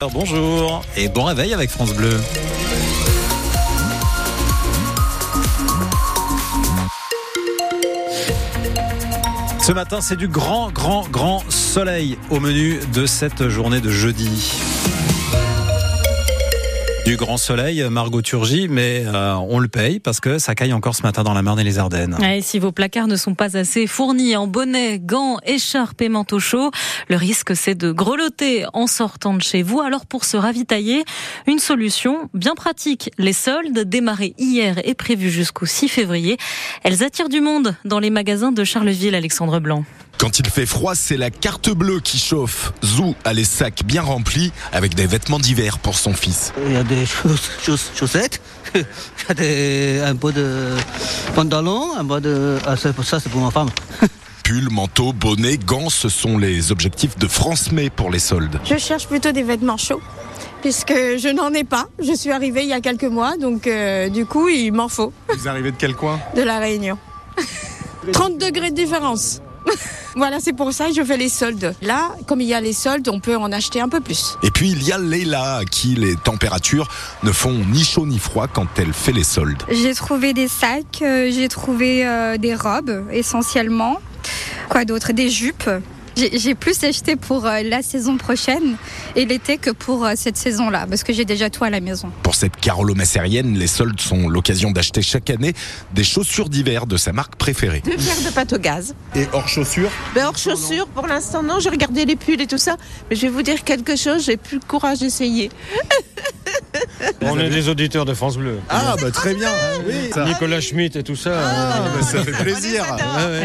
Bonjour et bon réveil avec France Bleu. Ce matin, c'est du grand, grand, grand soleil au menu de cette journée de jeudi. Du grand soleil, Margot Turgy, mais euh, on le paye parce que ça caille encore ce matin dans la Marne et les Ardennes. Et si vos placards ne sont pas assez fournis en bonnets, gants, écharpes et manteaux chauds, le risque c'est de grelotter en sortant de chez vous. Alors pour se ravitailler, une solution bien pratique. Les soldes, démarrés hier et prévus jusqu'au 6 février, elles attirent du monde dans les magasins de Charleville, Alexandre Blanc. Quand il fait froid, c'est la carte bleue qui chauffe. Zou a les sacs bien remplis avec des vêtements d'hiver pour son fils. Il y a des chaussettes, il y a des, un peu de pantalon, un peu de... Ah, ça, c'est pour ma femme. Pull, manteau, bonnet, gants, ce sont les objectifs de France May pour les soldes. Je cherche plutôt des vêtements chauds puisque je n'en ai pas. Je suis arrivée il y a quelques mois, donc euh, du coup, il m'en faut. Vous arrivez de quel coin? De la Réunion. 30 degrés de différence. Voilà, c'est pour ça que je fais les soldes. Là, comme il y a les soldes, on peut en acheter un peu plus. Et puis il y a Leila, à qui les températures ne font ni chaud ni froid quand elle fait les soldes. J'ai trouvé des sacs, euh, j'ai trouvé euh, des robes essentiellement. Quoi d'autre? Des jupes. J'ai plus acheté pour euh, la saison prochaine et l'été que pour euh, cette saison-là, parce que j'ai déjà tout à la maison. Pour cette Carolo Massérienne, les soldes sont l'occasion d'acheter chaque année des chaussures d'hiver de sa marque préférée. Deux paires de pâte au gaz. Et hors chaussures ben, Hors chaussures, pour l'instant non, j'ai regardé les pulls et tout ça, mais je vais vous dire quelque chose, j'ai plus le courage d'essayer. On est des auditeurs de France Bleu. Ah, bah très bien. Nicolas Schmitt et tout ça. Ah, bah, ça fait plaisir.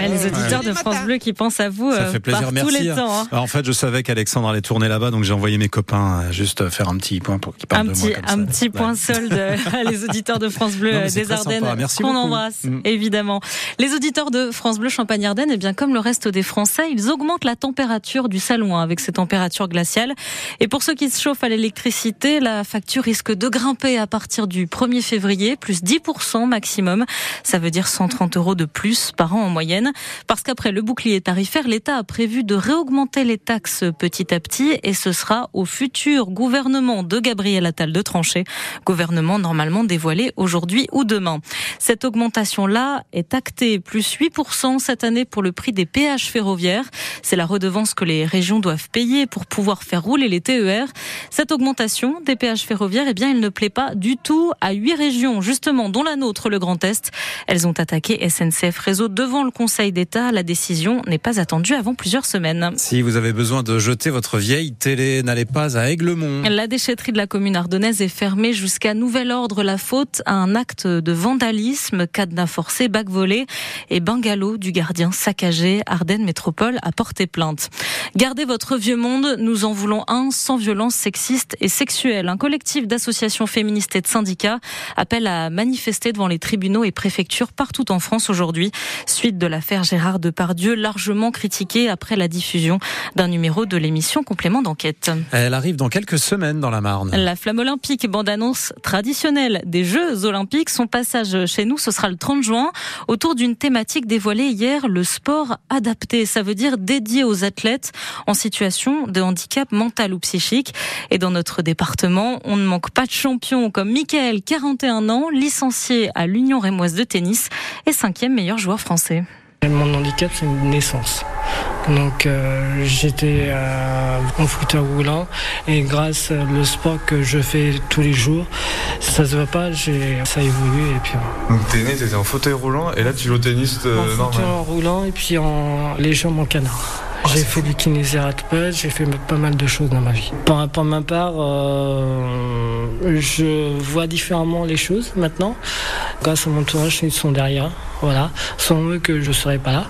les auditeurs de France Bleu qui pensent à vous ça fait plaisir, par merci. tous les temps. Hein. En fait, je savais qu'Alexandre allait tourner là-bas, donc j'ai envoyé mes copains juste faire un petit point pour qu'ils parlent un de petit, moi. un petit point solde à les auditeurs de France Bleu Non, des Ardennes qu'on embrasse Mm. évidemment. Les auditeurs de France Bleu Champagne-Ardenne, eh bien comme le reste des Français, ils augmentent la température du salon hein, avec ces températures glaciales. Et pour ceux qui se chauffent à l'électricité, la facture risque de grimper à partir du 1er février, plus 10% maximum. Ça veut dire 130 euros de plus par an en moyenne. Parce qu'après le bouclier tarifaire, l'État a prévu de réaugmenter les taxes petit à petit et ce sera au futur gouvernement de Gabriel Attal de trancher. Gouvernement normalement dévoilé aujourd'hui ou demain. Cette augmentation-là est actée, plus 8% cette année pour le prix des péages ferroviaires. C'est la redevance que les régions doivent payer pour pouvoir faire rouler les TER. Cette augmentation des péages ferroviaires, eh bien, elle ne plaît pas du tout à huit régions, justement, dont la nôtre, le Grand Est. Elles ont attaqué SNCF Réseau devant le Conseil d'État. La décision n'est pas attendue avant plusieurs semaines. Si vous avez besoin de jeter votre vieille télé, n'allez pas à Aiglemont. La déchetterie de la commune ardennaise est fermée jusqu'à nouvel ordre. La faute à un acte de vandalisme, cadenas forcé, bac volé et bungalow du gardien saccagé. Ardennes Métropole a porté plainte. Gardez votre vieux monde. Nous en voulons un sans violence sexiste et sexuelle. Un collectif d'associations féministes et de syndicats appelle à manifester devant les tribunaux et préfectures partout en France aujourd'hui. Suite de l'affaire Gérard Depardieu, largement critiquée après la diffusion d'un numéro de l'émission Complément d'enquête. Elle arrive dans quelques semaines dans la Marne. La flamme olympique, bande-annonce traditionnelle des Jeux olympiques. Son passage chez nous, ce sera le 30 juin, autour d'une thématique dévoilée hier, le sport adapté. Ça veut dire dédié aux athlètes en situation de handicap mental ou psychique. Et dans notre département, on ne manque pas de champions comme Michael, 41 ans, licencié à l'Union rémoise de tennis et cinquième meilleur joueur français. Mon handicap, c'est une naissance. Donc euh, j'étais euh, en fauteuil roulant et grâce au sport que je fais tous les jours, ça se voit pas, ça évolue et puis. Donc t'es né, t'étais en fauteuil roulant et là tu joues au tennis euh, en normal. fauteuil roulant et puis en jambes en canard. J'ai fait du kinésithérapeute, j'ai fait pas mal de choses dans ma vie. Pour, ma part, euh, je vois différemment les choses maintenant. Grâce à mon entourage, ils sont derrière. Voilà. Sans eux que je ne serais pas là.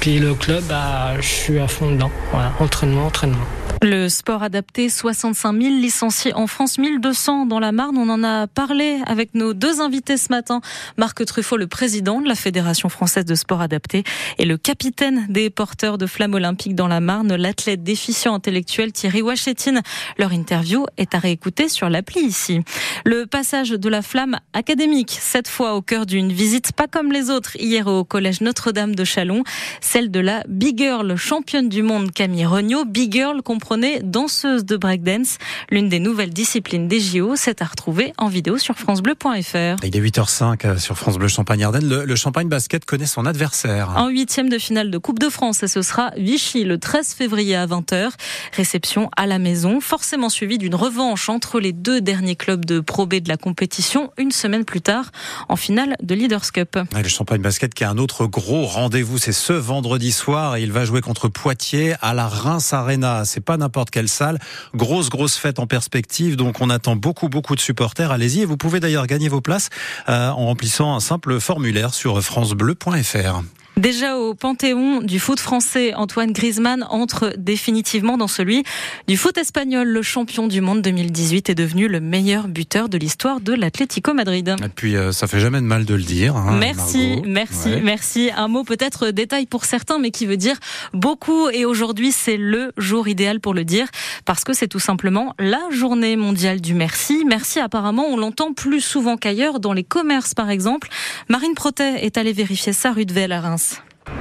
Puis le club, bah, je suis à fond dedans. Voilà. Entraînement, entraînement. Le sport adapté, 65 000 licenciés en France, 1200 dans la Marne. On en a parlé avec nos deux invités ce matin. Marc Truffaut, le président de la Fédération française de sport adapté et le capitaine des porteurs de flammes olympiques dans la Marne, l'athlète déficient intellectuel Thierry Wachetine. Leur interview est à réécouter sur l'appli ici. Le passage de la flamme académique, cette fois au cœur d'une visite pas comme les autres, hier au collège Notre-Dame de Chalon, celle de la Big Girl, championne du monde Camille Regnault. Big Girl comprenez danseuse de breakdance. L'une des nouvelles disciplines des JO, c'est à retrouver en vidéo sur francebleu.fr. Il est 8h05 sur France Bleu Champagne-Ardenne. Le, le Champagne Basket connaît son adversaire. En huitième de finale de Coupe de France, et ce sera Vichy le 13 février à 20h. Réception à la maison, forcément suivie d'une revanche entre les deux derniers clubs de Pro B de la compétition, une semaine plus tard, en finale de Leaders Cup. Et le Champagne Basket qui a un autre gros rendez-vous, c'est ce vendredi soir et il va jouer contre Poitiers à la Reims Arena. C'est pas n'importe quelle salle. Grosse, grosse fête en perspective. Donc on attend beaucoup, beaucoup de supporters. Allez-y et vous pouvez d'ailleurs gagner vos places euh, en remplissant un simple formulaire sur francebleu.fr. Déjà au panthéon du foot français, Antoine Griezmann entre définitivement dans celui du foot espagnol. Le champion du monde 2018 est devenu le meilleur buteur de l'histoire de l'Atlético Madrid. Et puis euh, ça fait jamais de mal de le dire. Hein, merci, Margot. merci, Ouais. merci. Un mot peut-être détail pour certains, mais qui veut dire beaucoup. Et aujourd'hui, c'est le jour idéal pour le dire, parce que c'est tout simplement la journée mondiale du merci. Merci, apparemment, on l'entend plus souvent qu'ailleurs, dans les commerces par exemple. Marine Protet est allée vérifier ça rue de Velle à Reims.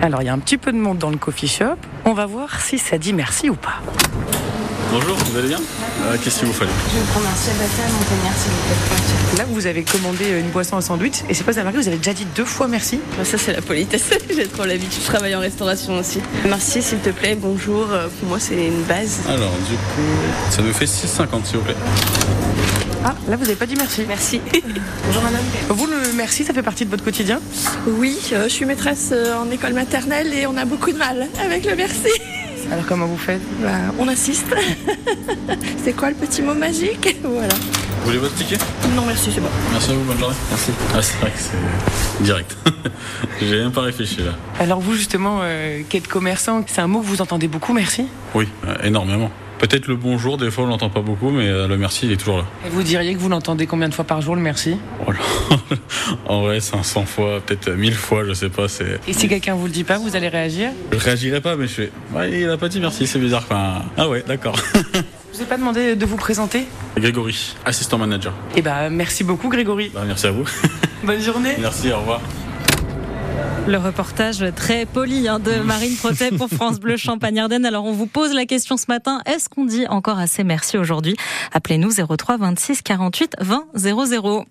Alors il y a un petit peu de monde dans le coffee shop. On va voir si ça dit merci ou pas. Bonjour, vous allez bien Euh, Qu'est-ce qu'il vous fallait Je vais prendre un ciel latte montagnard s'il vous plaît. Là vous avez commandé une boisson, un sandwich et c'est pas remarqué, vous avez déjà dit deux fois merci. Ça, c'est la politesse. J'ai trop l'habitude. Je travaille en restauration aussi. Merci, s'il te plaît. Bonjour. Euh, Pour moi, c'est une base. Alors, du coup, ça nous fait 6,50 s'il vous plaît. Ah, là vous avez pas dit merci. Merci. Bonjour madame. Vous le merci, ça fait partie de votre quotidien? Oui, euh, je suis maîtresse euh, en école maternelle et on a beaucoup de mal avec le merci. Alors comment vous faites? Bah, on assiste. c'est quoi le petit mot magique? Voilà. Vous voulez votre ticket? Non, merci, c'est bon. Merci à vous, bonne journée. Merci. Ah, c'est vrai que c'est direct. J'ai même pas réfléchi là. Alors vous justement, euh, qui êtes commerçant, c'est un mot que vous entendez beaucoup, merci? Oui, euh, énormément. Peut-être le bonjour, des fois on l'entend pas beaucoup, mais euh, le merci il est toujours là. Et vous diriez que vous l'entendez combien de fois par jour le merci? Oh en vrai, 500 fois, peut-être 1000 fois, je sais pas. C'est... Et si quelqu'un vous le dit pas, vous allez réagir? Je réagirai pas, mais je fais. Il a pas dit merci, c'est bizarre. Enfin, ah ouais, d'accord. Je vous ai pas demandé de vous présenter? Grégory, assistant manager. Eh bah merci beaucoup Grégory. Bah, merci à vous. Bonne journée. merci, au revoir. Le reportage très poli hein, de Marine Protet pour France Bleu Champagne-Ardenne. Alors on vous pose la question ce matin, est-ce qu'on dit encore assez merci aujourd'hui? Appelez-nous 03 26 48 20 00.